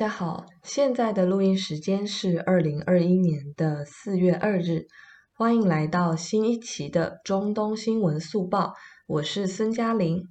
大家好，现在的录音时间是二零二一年的四月二日，欢迎来到新一期的中东新闻速报，我是孙嘉玲。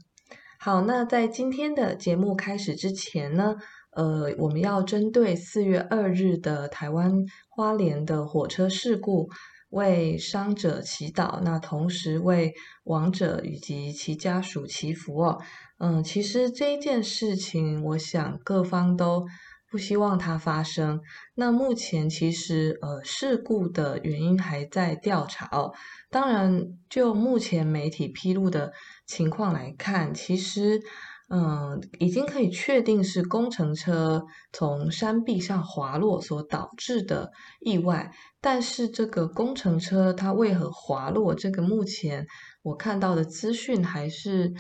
好，那在今天的节目开始之前呢，呃，我们要针对四月二日的台湾花莲的火车事故，为伤者祈祷，那同时为亡者以及其家属祈福哦。嗯，其实这一件事情，我想各方都不希望它发生。那目前其实呃事故的原因还在调查哦。当然，就目前媒体披露的情况来看，其实嗯已经可以确定是工程车从山壁上滑落所导致的意外。但是这个工程车它为何滑落，这个目前我看到的资讯还是。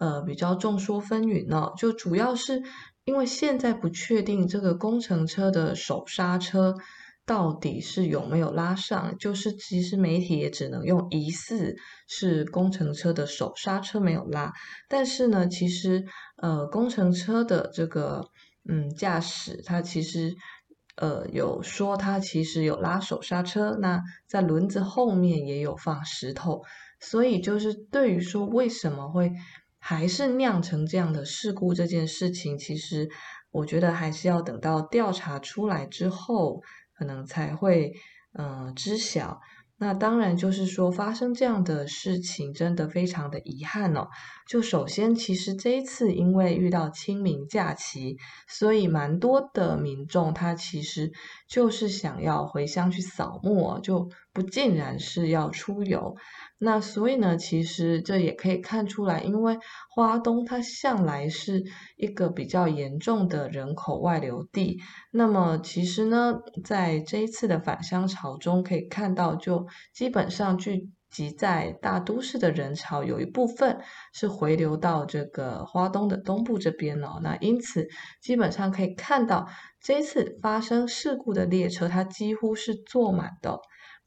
呃，比较众说纷纭哦，就主要是因为现在不确定这个工程车的手刹车到底是有没有拉上，就是其实媒体也只能用疑似是工程车的手刹车没有拉，但是呢，其实呃工程车的这个嗯驾驶他其实呃有说他其实有拉手刹车，那在轮子后面也有放石头，所以就是对于说为什么会。还是酿成这样的事故这件事情，其实我觉得还是要等到调查出来之后，可能才会嗯、知晓。那当然就是说，发生这样的事情真的非常的遗憾哦。就首先，其实这一次因为遇到清明假期，所以蛮多的民众他其实就是想要回乡去扫墓，就不尽然是要出游。那所以呢，其实这也可以看出来，因为花东它向来是一个比较严重的人口外流地。那么其实呢，在这一次的返乡潮中，可以看到，就基本上聚集在大都市的人潮，有一部分是回流到这个花东的东部这边哦。那因此，基本上可以看到，这一次发生事故的列车，它几乎是坐满的。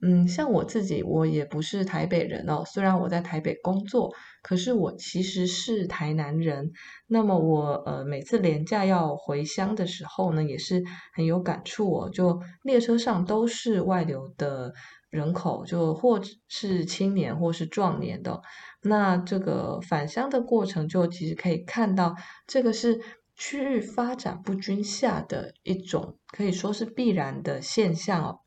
嗯，像我自己，我也不是台北人哦。虽然我在台北工作，可是我其实是台南人。那么我呃每次连假要回乡的时候呢，也是很有感触哦。就列车上都是外流的人口，就或是青年或是壮年的。那这个返乡的过程，就其实可以看到，这个是区域发展不均下的一种，可以说是必然的现象哦。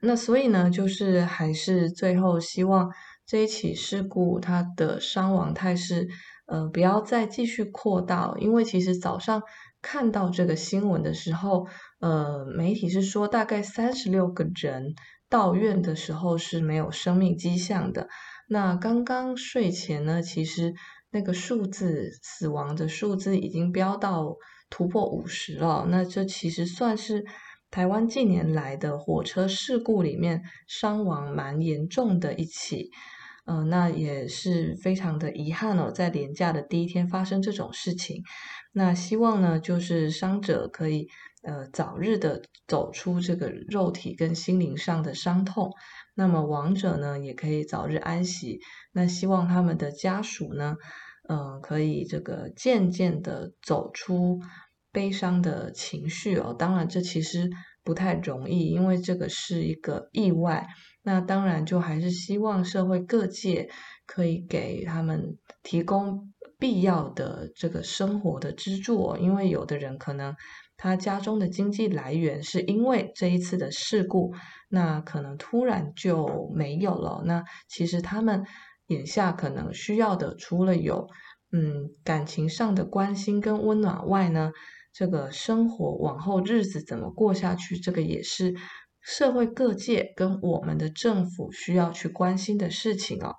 那所以呢，就是还是最后希望这一起事故它的伤亡态势，呃，不要再继续扩大。因为其实早上看到这个新闻的时候，呃，媒体是说大概三十六个人到院的时候是没有生命迹象的。那刚刚睡前呢，其实那个数字死亡的数字已经飙到突破五十了。那这其实算是。台湾近年来的火车事故里面伤亡蛮严重的一起，呃，那也是非常的遗憾哦，在连假的第一天发生这种事情。那希望呢，就是伤者可以呃早日的走出这个肉体跟心灵上的伤痛，那么亡者呢也可以早日安息。那希望他们的家属呢，嗯、可以这个渐渐的走出。悲伤的情绪哦，当然这其实不太容易，因为这个是一个意外。那当然就还是希望社会各界可以给他们提供必要的这个生活的支柱哦，因为有的人可能他家中的经济来源是因为这一次的事故，那可能突然就没有了。那其实他们眼下可能需要的，除了有嗯感情上的关心跟温暖外呢，这个生活往后日子怎么过下去？这个也是社会各界跟我们的政府需要去关心的事情哦。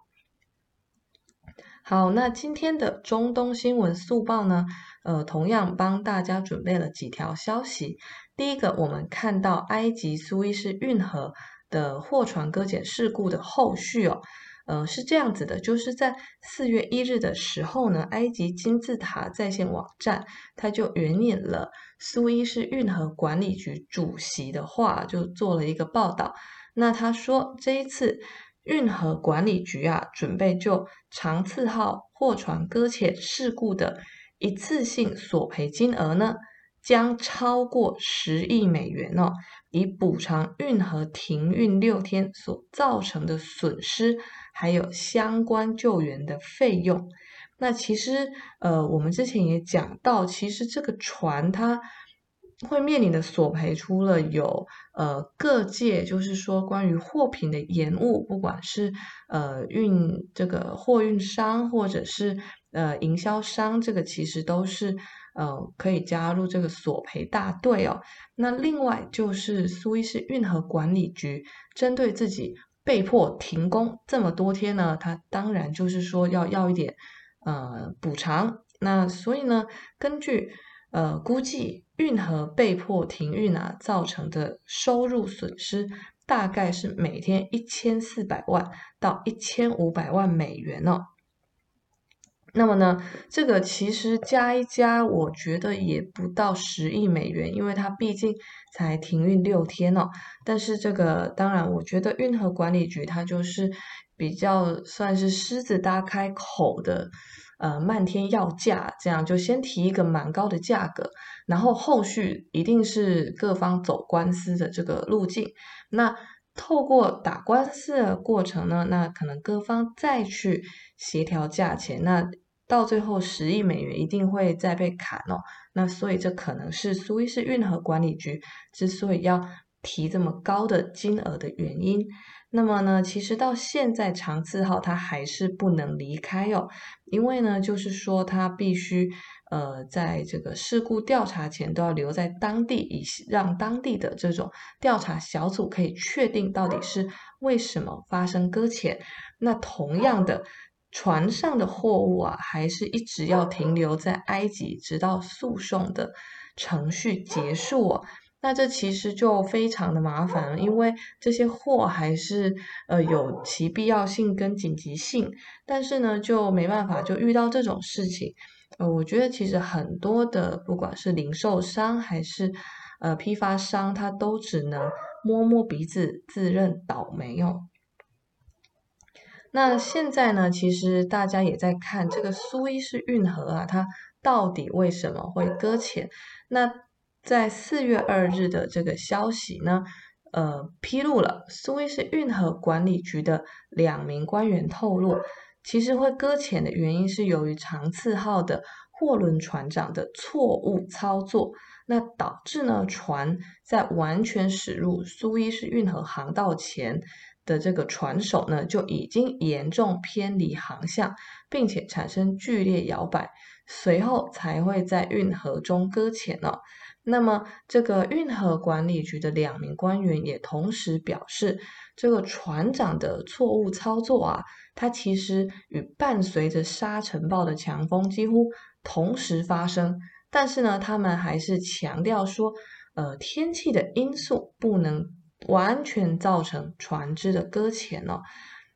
好，那今天的中东新闻速报呢，呃，同样帮大家准备了几条消息。第一个，我们看到埃及苏伊士运河的货船搁浅事故的后续哦。呃，是这样子的，就是在四月一日的时候呢，埃及金字塔在线网站，它就援引了苏伊士运河管理局主席的话，就做了一个报道。那他说，这一次运河管理局啊，准备就长赐号货船搁浅事故的一次性索赔金额呢，将超过十亿美元哦，以补偿运河停运六天所造成的损失，还有相关救援的费用。那其实，呃，我们之前也讲到，其实这个船它会面临的索赔，除了有呃各界，就是说关于货品的延误，不管是呃运这个货运商或者是呃营销商，这个其实都是呃可以加入这个索赔大队哦。那另外就是苏伊士运河管理局针对自己被迫停工这么多天呢，他当然就是说要要一点。呃，补偿。那所以呢，根据呃估计，运河被迫停运啊，造成的收入损失大概是每天一千四百万到一千五百万美元哦。那么呢，这个其实加一加，我觉得也不到十亿美元，因为它毕竟才停运六天哦。但是这个当然，我觉得运河管理局它就是。比较算是狮子大开口的，呃，漫天要价，这样就先提一个蛮高的价格，然后后续一定是各方走官司的这个路径。那透过打官司的过程呢，那可能各方再去协调价钱，那到最后十亿美元一定会再被砍哦。那所以这可能是苏伊士运河管理局之所以要提这么高的金额的原因。那么呢，其实到现在长赐号它还是不能离开哦，因为呢，就是说它必须呃，在这个事故调查前都要留在当地，以让当地的这种调查小组可以确定到底是为什么发生搁浅。那同样的，船上的货物啊，还是一直要停留在埃及，直到诉讼的程序结束哦。那这其实就非常的麻烦了，因为这些货还是呃有其必要性跟紧急性，但是呢就没办法，就遇到这种事情。呃，我觉得其实很多的不管是零售商还是呃批发商，他都只能摸摸鼻子自认倒霉哦。那现在呢，其实大家也在看这个苏伊士运河啊，它到底为什么会搁浅？那在四月二日的这个消息呢，呃，披露了苏伊士运河管理局的两名官员透露，其实会搁浅的原因是由于长赐号的货轮船长的错误操作，那导致呢船在完全驶入苏伊士运河航道前的这个船首呢就已经严重偏离航向，并且产生剧烈摇摆，随后才会在运河中搁浅了。那么，这个运河管理局的两名官员也同时表示，这个船长的错误操作啊，它其实与伴随着沙尘暴的强风几乎同时发生。但是呢，他们还是强调说，呃，天气的因素不能完全造成船只的搁浅哦。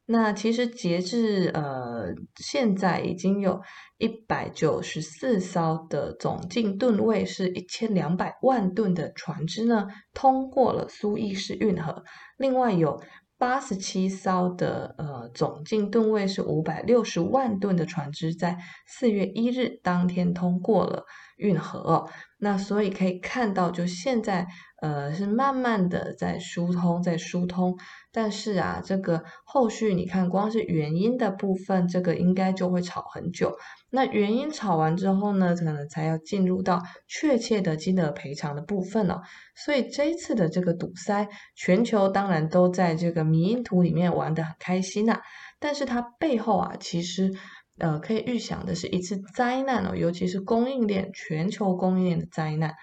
那其实截至呃现在已经有一百九十四艘的总净吨位是一千两百万吨的船只呢，通过了苏伊士运河。另外有八十七艘的呃总净吨位是五百六十万吨的船只在四月一日当天通过了运河。那所以可以看到，就现在呃是慢慢的在疏通，在疏通。但是啊，这个后续你看，光是原因的部分，这个应该就会吵很久。那原因吵完之后呢，可能才要进入到确切的金额赔偿的部分了。所以这一次的这个堵塞，全球当然都在这个迷因图里面玩得很开心呐。但是它背后啊，其实呃可以预想的是一次灾难哦，尤其是供应链全球供应链的灾难。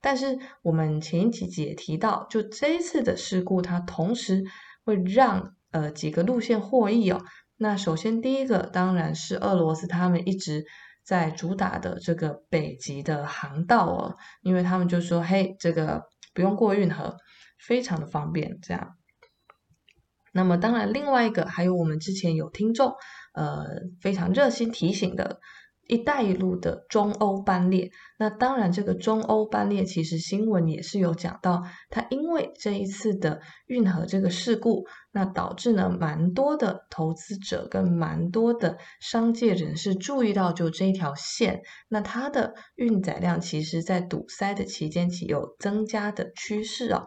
但是我们前几集也提到，就这一次的事故，它同时会让呃几个路线获益哦。那首先第一个当然是俄罗斯他们一直在主打的这个北极的航道哦，因为他们就说嘿，这个不用过运河，非常的方便这样。那么当然另外一个还有我们之前有听众呃非常热心提醒的一带一路的中欧班列。那当然，这个中欧班列其实新闻也是有讲到，它因为这一次的运河这个事故，那导致呢蛮多的投资者跟蛮多的商界人士注意到，就这一条线，那它的运载量其实在堵塞的期间起有增加的趋势哦。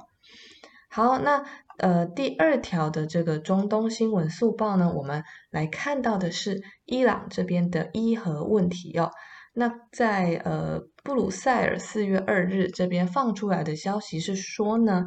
好，那呃第二条的这个中东新闻速报呢，我们来看到的是伊朗这边的伊核问题哦。那在呃布鲁塞尔四月二日这边放出来的消息是说呢，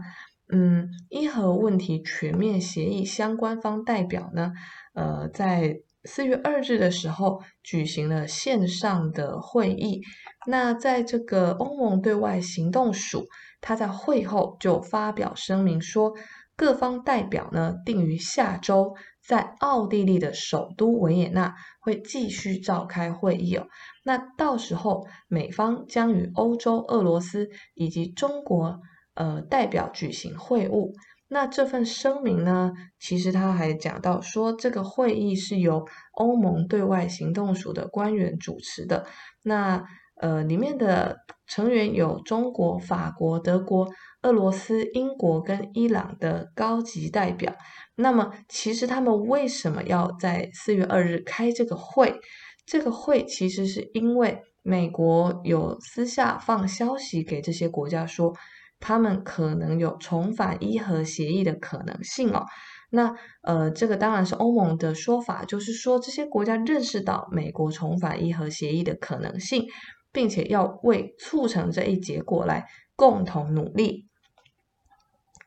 嗯，伊核问题全面协议相关方代表呢，呃，在四月二日的时候举行了线上的会议。那在这个欧盟对外行动署，他在会后就发表声明说，各方代表呢定于下周在奥地利的首都维也纳会继续召开会议哦。那到时候，美方将与欧洲、俄罗斯以及中国呃代表举行会晤。那这份声明呢，其实他还讲到说，这个会议是由欧盟对外行动署的官员主持的。那呃，里面的成员有中国、法国、德国、俄罗斯、英国跟伊朗的高级代表。那么，其实他们为什么要在四月二日开这个会？这个会其实是因为美国有私下放消息给这些国家说，他们可能有重返伊核协议的可能性哦。那呃，这个当然是欧盟的说法，就是说这些国家认识到美国重返伊核协议的可能性，并且要为促成这一结果来共同努力。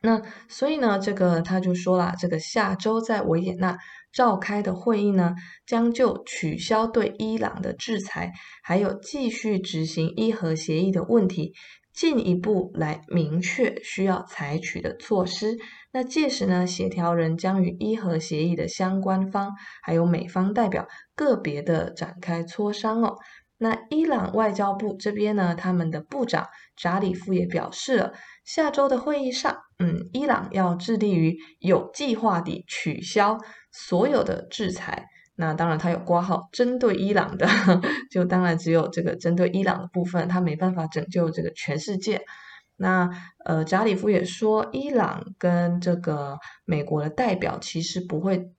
那所以呢，这个他就说了，这个下周在维也纳召开的会议呢，将就取消对伊朗的制裁，还有继续执行伊核协议的问题，进一步来明确需要采取的措施。那届时呢，协调人将与伊核协议的相关方，还有美方代表个别的展开磋商哦。那伊朗外交部这边呢，他们的部长扎里夫也表示了，下周的会议上，嗯，伊朗要致力于有计划地取消所有的制裁。那当然，他有括号针对伊朗的，就当然只有这个针对伊朗的部分，他没办法拯救这个全世界。那呃，扎里夫也说，伊朗跟这个美国的代表其实不会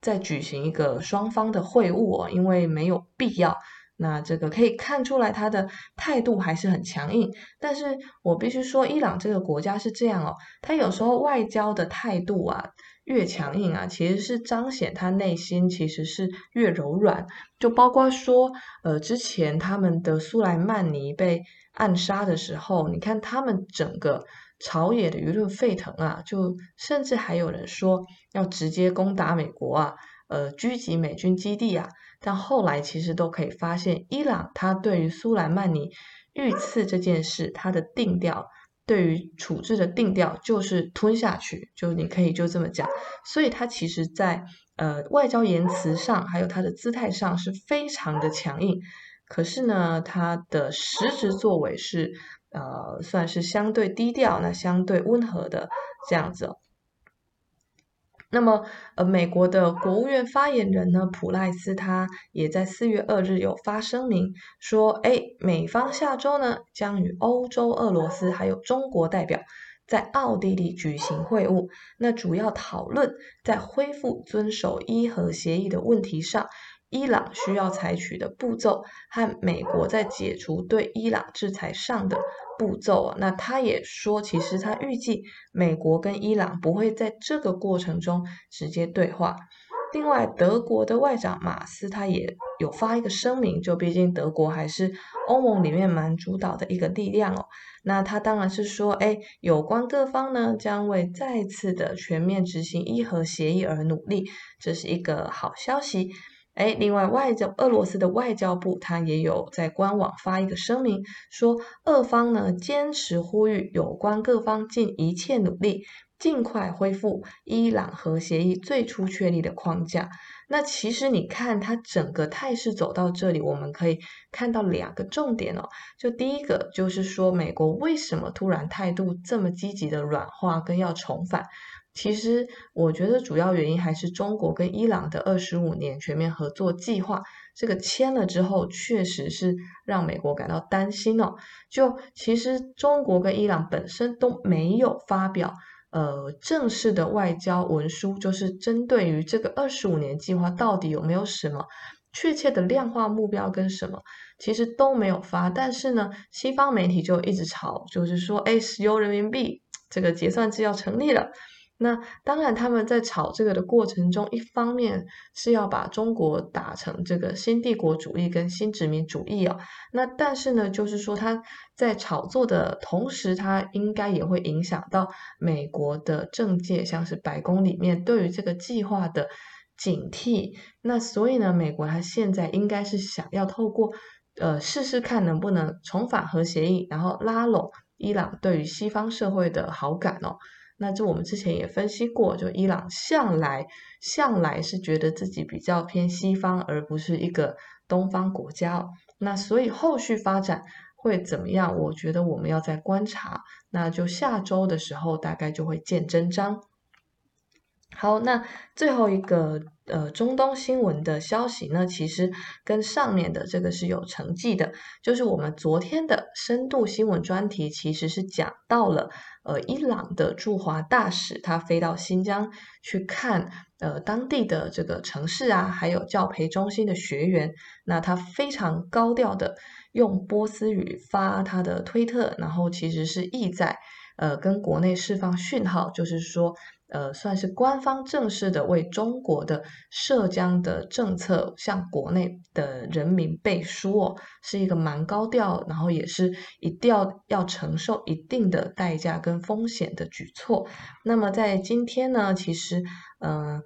再举行一个双方的会晤哦，因为没有必要。那这个可以看出来，他的态度还是很强硬。但是我必须说，伊朗这个国家是这样哦，他有时候外交的态度啊越强硬啊，其实是彰显他内心其实是越柔软。就包括说，呃，之前他们的苏莱曼尼被暗杀的时候，你看他们整个朝野的舆论沸腾啊，就甚至还有人说要直接攻打美国啊，呃，狙击美军基地啊。但后来其实都可以发现，伊朗他对于苏莱曼尼遇刺这件事，他的定调对于处置的定调就是吞下去，就你可以就这么讲。所以他其实在呃外交言辞上，还有他的姿态上是非常的强硬。可是呢，他的实质作为是呃算是相对低调，那相对温和的这样子。那么，呃，美国的国务院发言人呢，普赖斯他也在四月二日有发声明说，哎，美方下周呢将与欧洲、俄罗斯还有中国代表在奥地利举行会晤，那主要讨论在恢复遵守伊核协议的问题上。伊朗需要采取的步骤和美国在解除对伊朗制裁上的步骤，那他也说，其实他预计美国跟伊朗不会在这个过程中直接对话。另外，德国的外长马斯他也有发一个声明，就毕竟德国还是欧盟里面蛮主导的一个力量哦。那他当然是说，哎，有关各方呢将为再次的全面执行伊核协议而努力，这是一个好消息。哎，另外，外交俄罗斯的外交部，他也有在官网发一个声明，说俄方呢坚持呼吁有关各方尽一切努力，尽快恢复伊朗核协议最初确立的框架。那其实你看，它整个态势走到这里，我们可以看到两个重点哦。就第一个就是说，美国为什么突然态度这么积极的软化，跟要重返？其实，我觉得主要原因还是中国跟伊朗的二十五年全面合作计划这个签了之后，确实是让美国感到担心哦。就其实中国跟伊朗本身都没有发表呃正式的外交文书，就是针对于这个二十五年计划到底有没有什么确切的量化目标跟什么，其实都没有发。但是呢，西方媒体就一直炒，就是说，哎，石油人民币这个结算制要成立了。那当然，他们在炒这个的过程中，一方面是要把中国打成这个新帝国主义跟新殖民主义哦。那但是呢，就是说他在炒作的同时，他应该也会影响到美国的政界，像是白宫里面对于这个计划的警惕。那所以呢，美国他现在应该是想要透过呃试试看能不能重返核协议，然后拉拢伊朗对于西方社会的好感哦。那这我们之前也分析过，就伊朗向来向来是觉得自己比较偏西方，而不是一个东方国家。那所以后续发展会怎么样？我觉得我们要在观察。那就下周的时候，大概就会见真章。好，那最后一个呃中东新闻的消息呢，其实跟上面的这个是有承继的，就是我们昨天的深度新闻专题其实是讲到了呃伊朗的驻华大使他飞到新疆去看呃当地的这个城市啊，还有教培中心的学员，那他非常高调的用波斯语发他的推特，然后其实是意在呃跟国内释放讯号，就是说。呃，算是官方正式的为中国的涉疆的政策向国内的人民背书哦，是一个蛮高调，然后也是一定要要承受一定的代价跟风险的举措。那么在今天呢，其实，嗯、呃，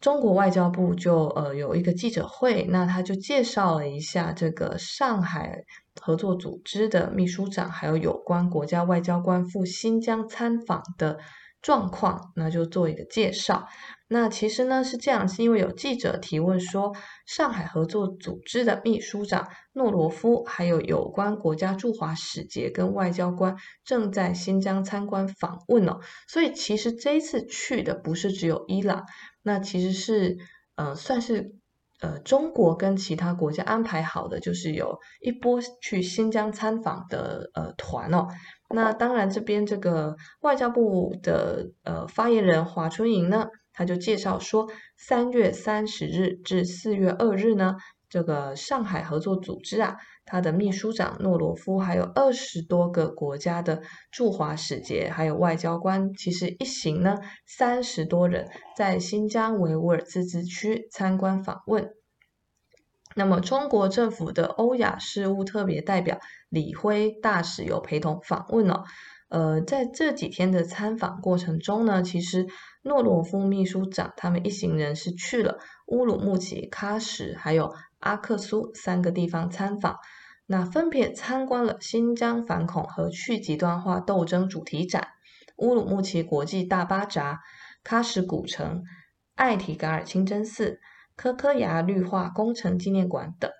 中国外交部就呃有一个记者会，那他就介绍了一下这个上海合作组织的秘书长，还有有关国家外交官赴新疆参访的。状况，那就做一个介绍。那其实呢是这样，是因为有记者提问说，上海合作组织的秘书长诺罗夫，还有有关国家驻华使节跟外交官正在新疆参观访问哦。所以其实这一次去的不是只有伊朗，那其实是呃算是呃中国跟其他国家安排好的，就是有一波去新疆参访的呃团哦。那当然，这边这个外交部的呃发言人华春莹呢，他就介绍说，三月三十日至四月二日呢，这个上海合作组织啊，他的秘书长诺罗夫，还有二十多个国家的驻华使节，还有外交官，其实一行呢三十多人，在新疆维吾尔自治区参观访问。那么，中国政府的欧亚事务特别代表李辉大使有陪同访问哦。呃，在这几天的参访过程中呢，其实诺罗夫秘书长他们一行人是去了乌鲁木齐、喀什还有阿克苏三个地方参访。那分别参观了新疆反恐和去极端化斗争主题展、乌鲁木齐国际大巴扎、喀什古城、艾提嘎尔清真寺。科科牙绿化工程纪念馆等，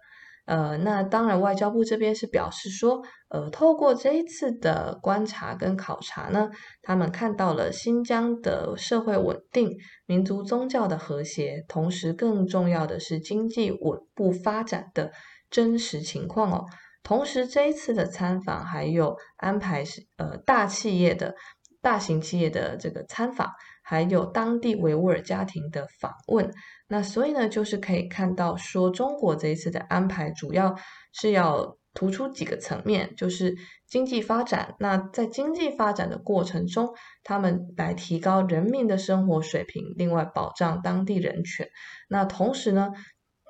呃，那当然，外交部这边是表示说，呃，透过这一次的观察跟考察呢，他们看到了新疆的社会稳定、民族宗教的和谐，同时更重要的是经济稳步发展的真实情况哦。同时，这一次的参访还有安排是呃大企业的大型企业的这个参访，还有当地维吾尔家庭的访问。那所以呢，就是可以看到说，中国这一次的安排主要是要突出几个层面，就是经济发展。那在经济发展的过程中，他们来提高人民的生活水平，另外保障当地人权。那同时呢，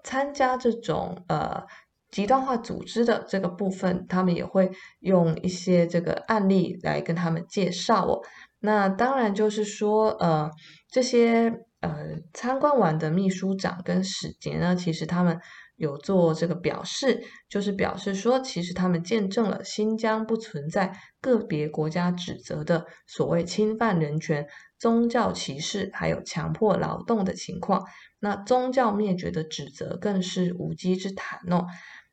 参加这种呃极端化组织的这个部分，他们也会用一些这个案例来跟他们介绍哦。那当然就是说，呃，这些。呃，参观完的秘书长跟使节呢，其实他们有做这个表示，就是表示说，其实他们见证了新疆不存在个别国家指责的所谓侵犯人权、宗教歧视，还有强迫劳动的情况。那宗教灭绝的指责更是无稽之谈哦。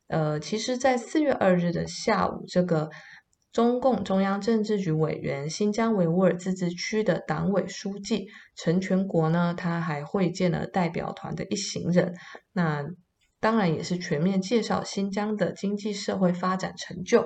呃，其实，在四月二日的下午，这个。中共中央政治局委员、新疆维吾尔自治区的党委书记陈全国呢，他还会见了代表团的一行人。那当然也是全面介绍新疆的经济社会发展成就。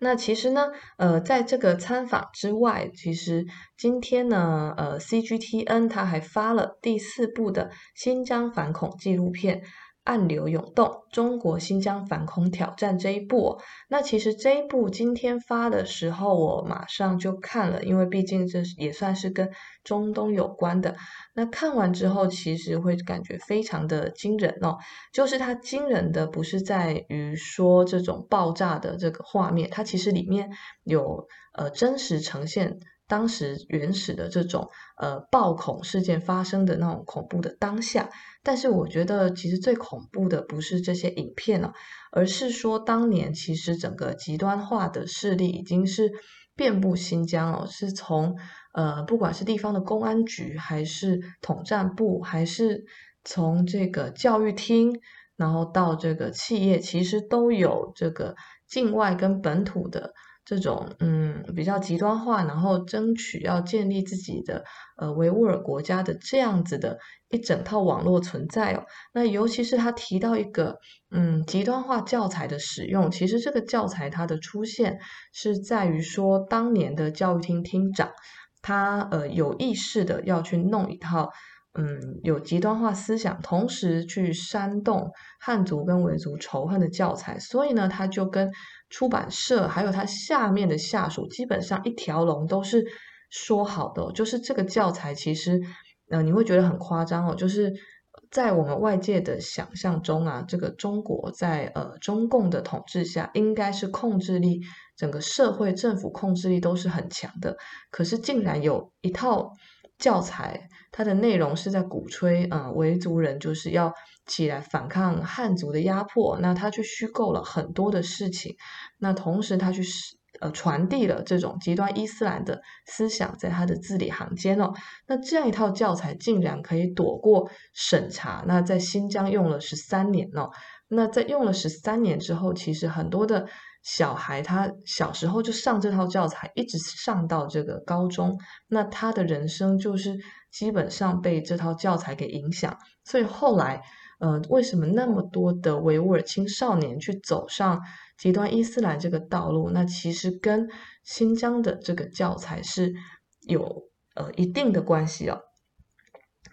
那其实呢，呃，在这个参访之外，其实今天呢，呃，CGTN 它还发了第四部的新疆反恐纪录片。暗流涌动，中国新疆反恐挑战这一部，那其实这一部今天发的时候，我马上就看了，因为毕竟这也算是跟中东有关的。那看完之后，其实会感觉非常的惊人哦。就是它惊人的不是在于说这种爆炸的这个画面，它其实里面有呃真实呈现。当时原始的这种呃暴恐事件发生的那种恐怖的当下，但是我觉得其实最恐怖的不是这些影片了，而是说当年其实整个极端化的势力已经是遍布新疆哦，是从呃不管是地方的公安局，还是统战部，还是从这个教育厅，然后到这个企业，其实都有这个境外跟本土的。这种嗯比较极端化，然后争取要建立自己的呃维吾尔国家的这样子的一整套网络存在哦。那尤其是他提到一个嗯极端化教材的使用，其实这个教材它的出现是在于说，当年的教育厅厅长他呃有意识的要去弄一套嗯有极端化思想，同时去煽动汉族跟维族仇恨的教材，所以呢他就跟。出版社还有他下面的下属，基本上一条龙都是说好的，就是这个教材其实，呃，你会觉得很夸张哦，就是在我们外界的想象中啊，这个中国在呃中共的统治下，应该是控制力，整个社会政府控制力都是很强的，可是竟然有一套教材，它的内容是在鼓吹啊，维族人就是要。起来反抗汉族的压迫，那他去虚构了很多的事情，那同时他去呃传递了这种极端伊斯兰的思想在他的字里行间哦，那这样一套教材竟然可以躲过审查，那在新疆用了十三年哦，那在用了十三年之后，其实很多的小孩他小时候就上这套教材，一直上到这个高中，那他的人生就是基本上被这套教材给影响，所以后来。呃，为什么那么多的维吾尔青少年去走上极端伊斯兰这个道路？那其实跟新疆的这个教材是有呃一定的关系哦。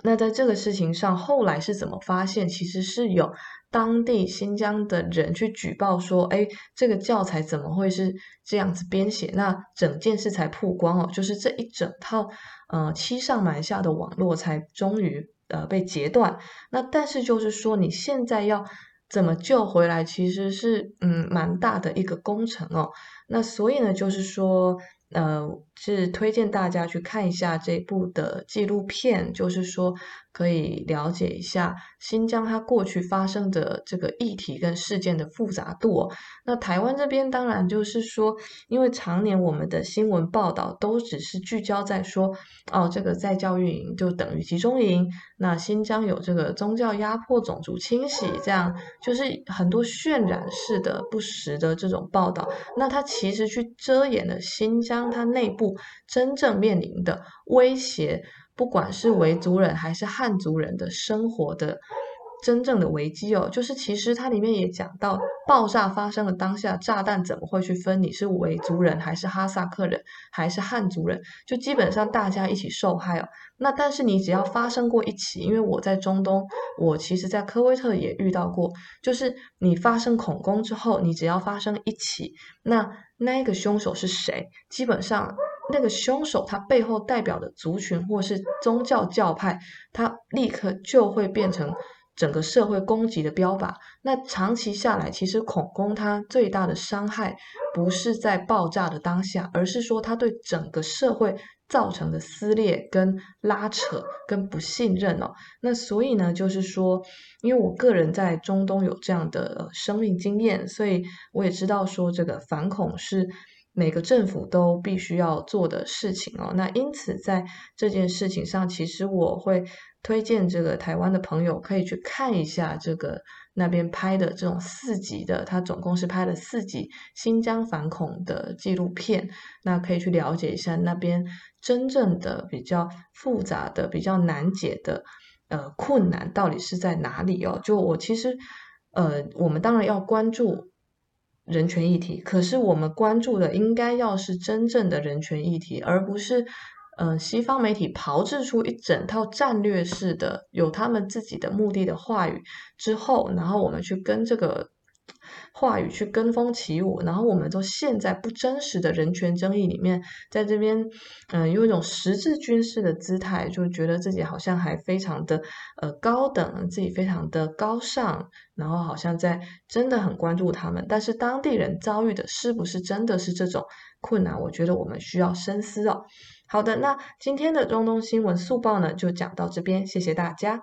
那在这个事情上，后来是怎么发现？其实是有当地新疆的人去举报说，哎，这个教材怎么会是这样子编写？那整件事才曝光哦，就是这一整套呃欺上瞒下的网络才终于。呃，被截断。那但是就是说，你现在要怎么救回来，其实是嗯蛮大的一个工程哦。那所以呢，就是说。呃，是推荐大家去看一下这部的纪录片，就是说可以了解一下新疆它过去发生的这个议题跟事件的复杂度哦。那台湾这边当然就是说，因为常年我们的新闻报道都只是聚焦在说，哦，这个在教育营就等于集中营，那新疆有这个宗教压迫、种族清洗，这样就是很多渲染式的不实的这种报道。那它其实去遮掩了新疆。它内部真正面临的威胁，不管是维族人还是汉族人的生活的真正的危机哦，就是其实它里面也讲到，爆炸发生的当下，炸弹怎么会去分你是维族人还是哈萨克人还是汉族人？就基本上大家一起受害哦。那但是你只要发生过一起，因为我在中东，我其实在科威特也遇到过，就是你发生恐攻之后，你只要发生一起，那那一个凶手是谁？基本上那个凶手他背后代表的族群或是宗教教派，他立刻就会变成。整个社会攻击的标靶，那长期下来，其实恐攻它最大的伤害不是在爆炸的当下，而是说它对整个社会造成的撕裂、跟拉扯、跟不信任哦。那所以呢，就是说，因为我个人在中东有这样的生命经验，所以我也知道说这个反恐是每个政府都必须要做的事情哦。那因此在这件事情上，其实我会。推荐这个台湾的朋友可以去看一下这个那边拍的这种四集的，他总共是拍了四集新疆反恐的纪录片，那可以去了解一下那边真正的比较复杂的、比较难解的呃困难到底是在哪里哦？就我其实呃，我们当然要关注人权议题，可是我们关注的应该要是真正的人权议题，而不是。嗯，西方媒体炮制出一整套战略式的、有他们自己的目的的话语之后，然后我们去跟这个话语去跟风起舞，然后我们都陷在不真实的人权争议里面，在这边，嗯，有一种十字军式的姿态，就觉得自己好像还非常的呃高等，自己非常的高尚，然后好像在真的很关注他们，但是当地人遭遇的是不是真的是这种困难？我觉得我们需要深思哦。好的，那今天的中东新闻速报呢，就讲到这边，谢谢大家。